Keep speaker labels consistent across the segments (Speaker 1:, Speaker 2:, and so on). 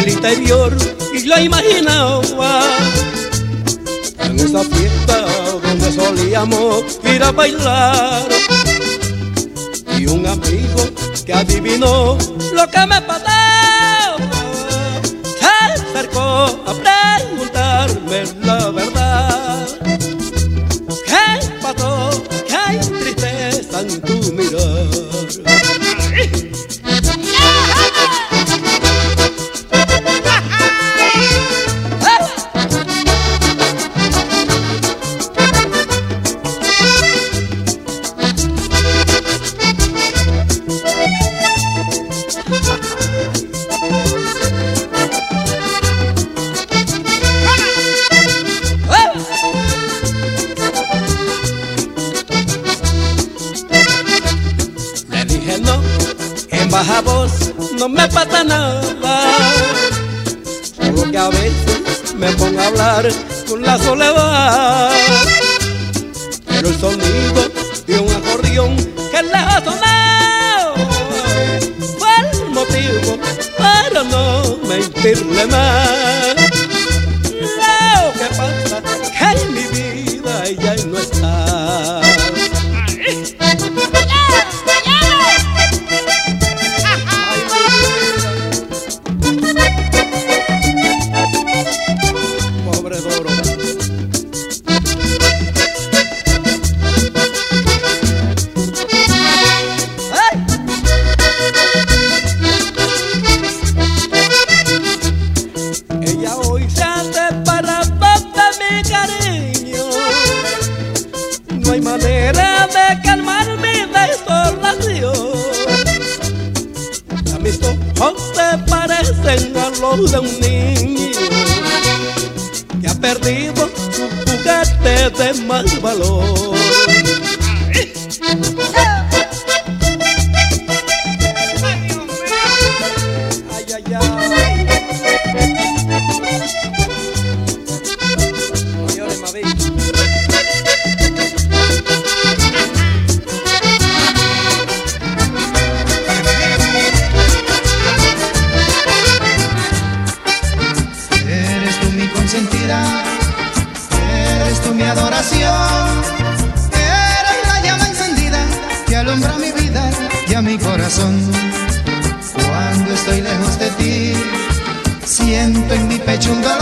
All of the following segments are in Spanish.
Speaker 1: el interior y la imaginaba en esa fiesta donde solíamos ir a bailar. Y un amigo que adivinó lo que me pasaba se acercó a preguntarme la verdad. baja voz no me pasa nada. Solo que a veces me pongo a hablar con la soledad. Pero el sonido de un acordeón que lejos sonado fue el motivo para no mentirle más. pousa um ninho Que ha perdido o foguete de mais valor.
Speaker 2: estoy lejos de ti. Siento en mi pecho un dolor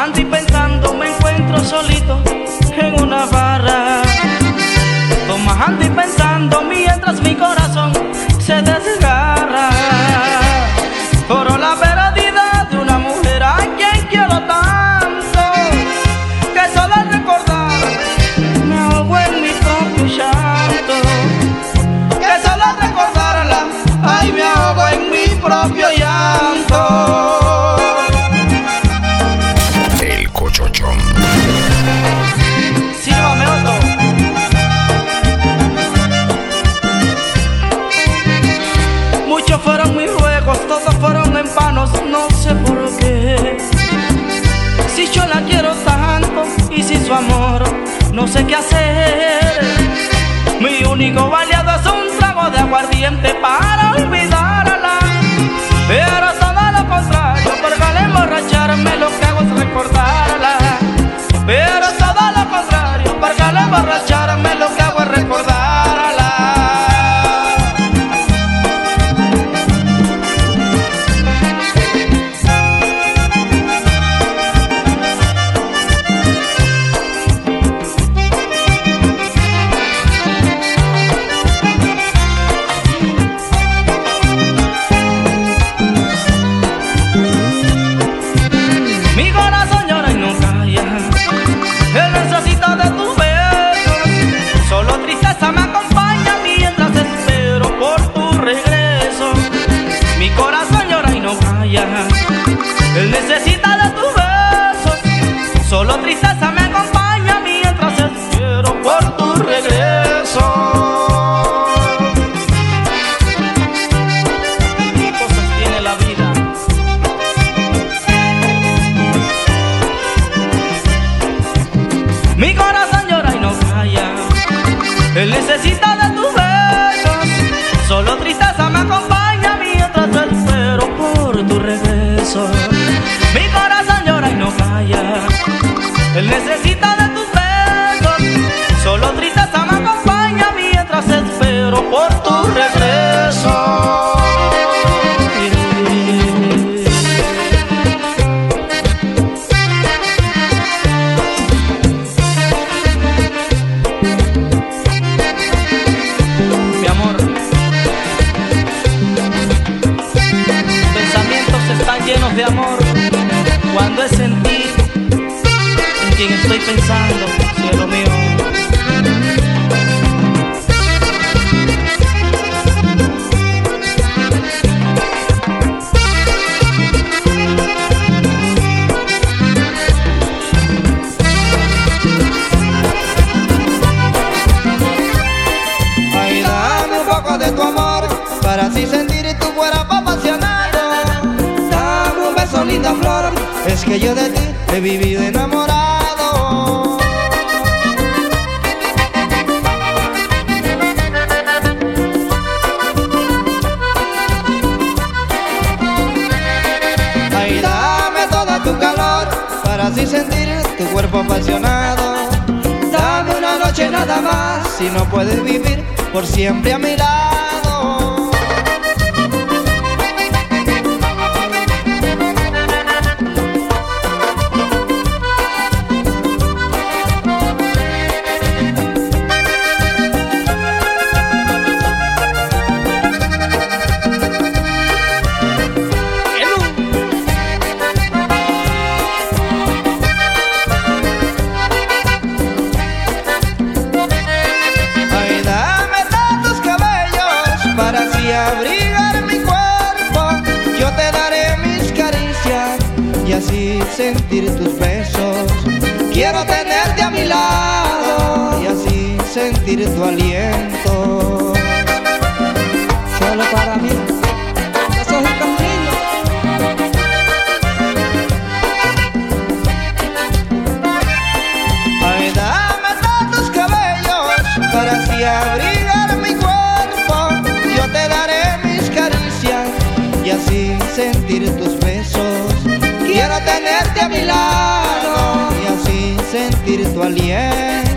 Speaker 2: Amando y
Speaker 3: pensando me encuentro solito en una barra. Tomando y pensando mi no sé qué hacer. Mi único aliado es un trago de aguardiente para
Speaker 4: olvidar. pensar este cuerpo apasionado. Dame una noche nada más si no puedes vivir por siempre a mi lado. Y así sentir tu aliento.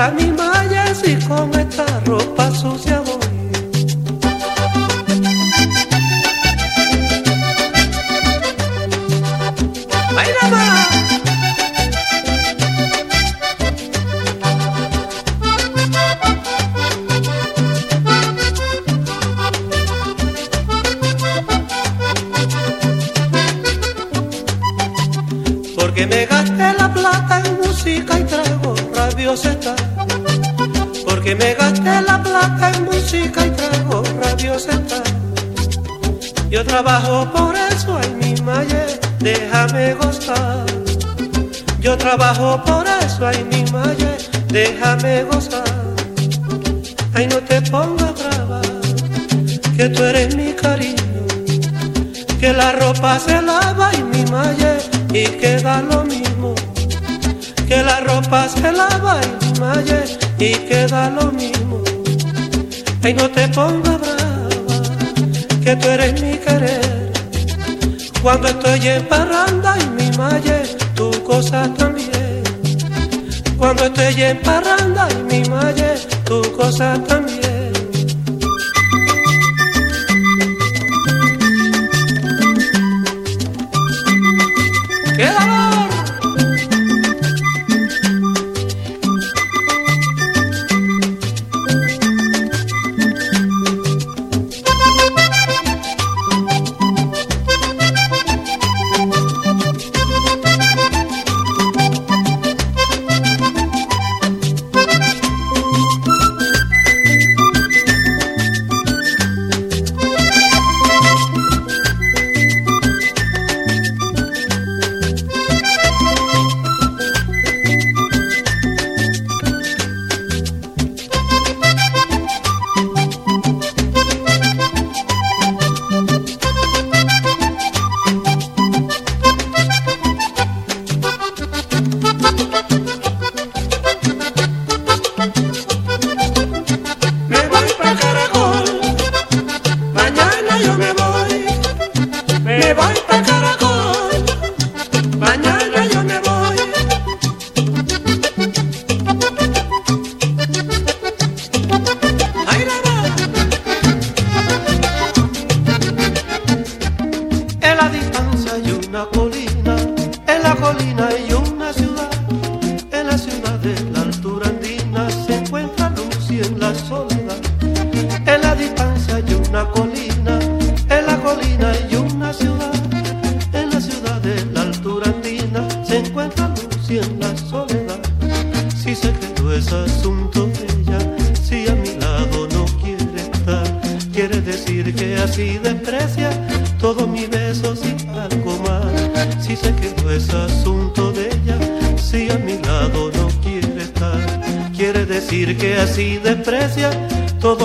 Speaker 5: Matará mi malla si con esta ropa sucia voy. ¡Ay, nada Porque me gasté la plata en música y trago porque me gasté la plata en música y trago rabiosa Yo trabajo por eso, ay mi maye, déjame gozar. Yo trabajo por eso, ay mi maye, déjame gozar. Ay no te pongas brava, que tú eres mi cariño, que la ropa se lava y mi maye y queda lo mismo que la ropa se lava y malle y queda lo mismo. Ay, no te pongas brava, que tú eres mi querer. Cuando estoy en parranda y mi malle, tu cosa también. Cuando estoy en parranda y mi malle, tu cosa también.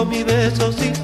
Speaker 2: Muy bonito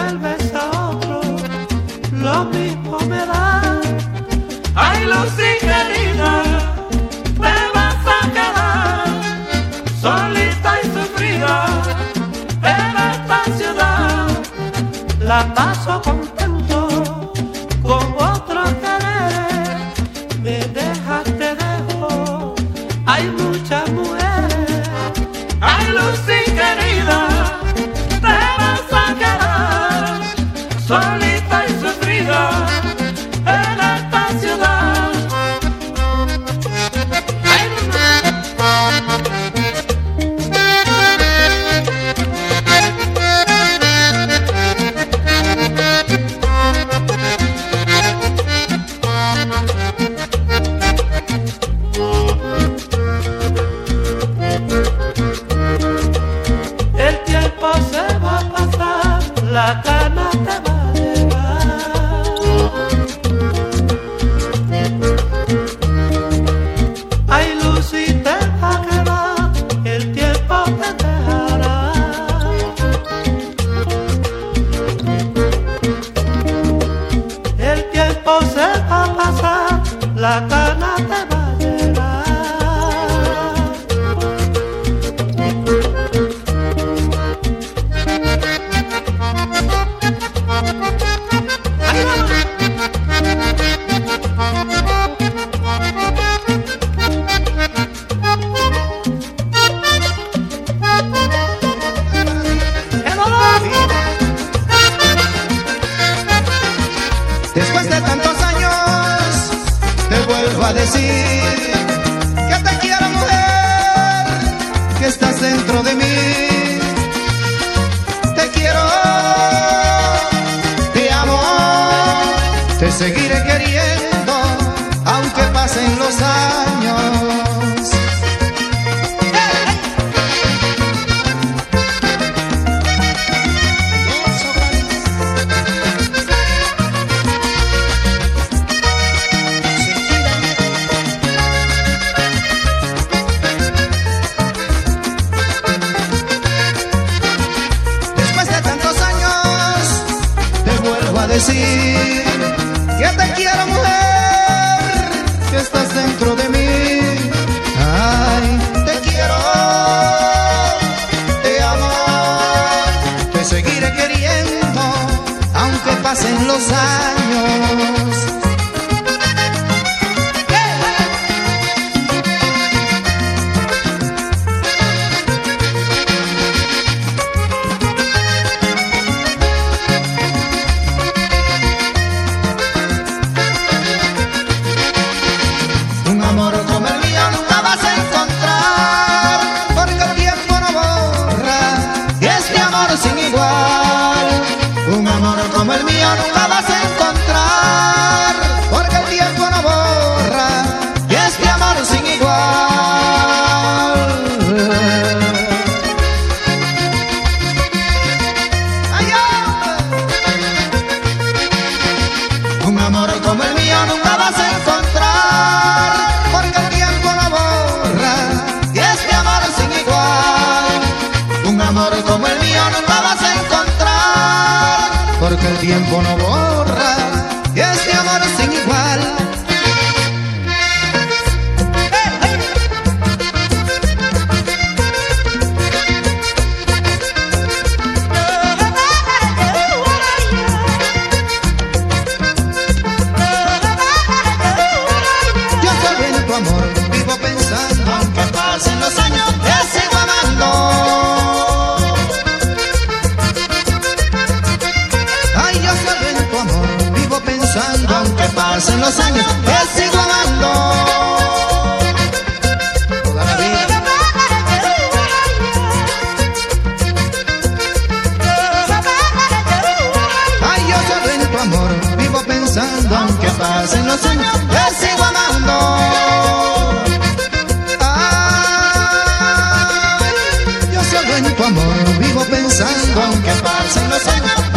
Speaker 3: vuelves este a
Speaker 5: otro, lo mismo me da.
Speaker 3: Ay, Lucy querida,
Speaker 5: me
Speaker 3: vas a quedar solita y sufrida en esta ciudad.
Speaker 5: La
Speaker 2: paso tantos años, te vuelvo a decir que te quiero mujer, que estás dentro de mí. Te quiero, te amo, te seguiré queriendo, aunque pasen los años. pasen los años. pensando, aunque pasen los años, te sigo amando. Ay, yo solo en tu amor vivo pensando, aunque pasen los años.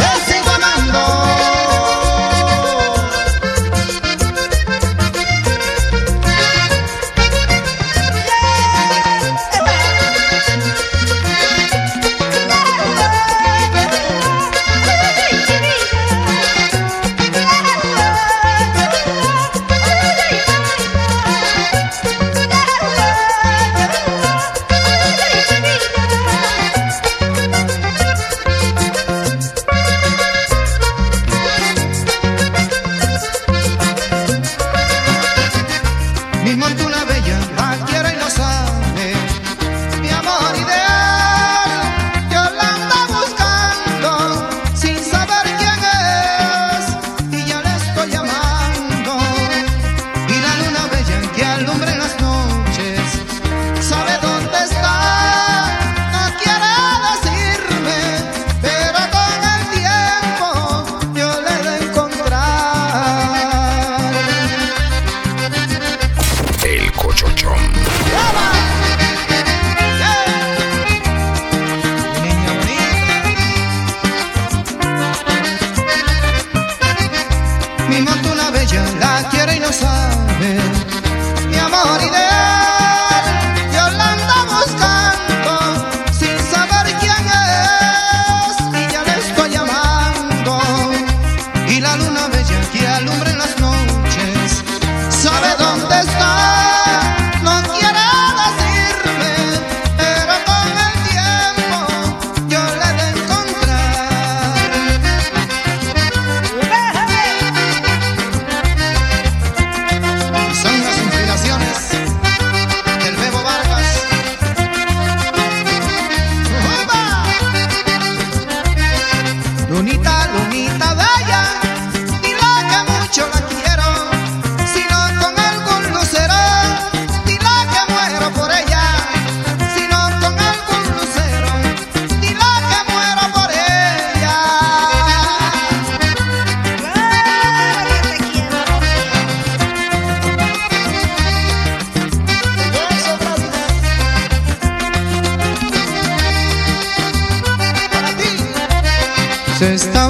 Speaker 2: Se está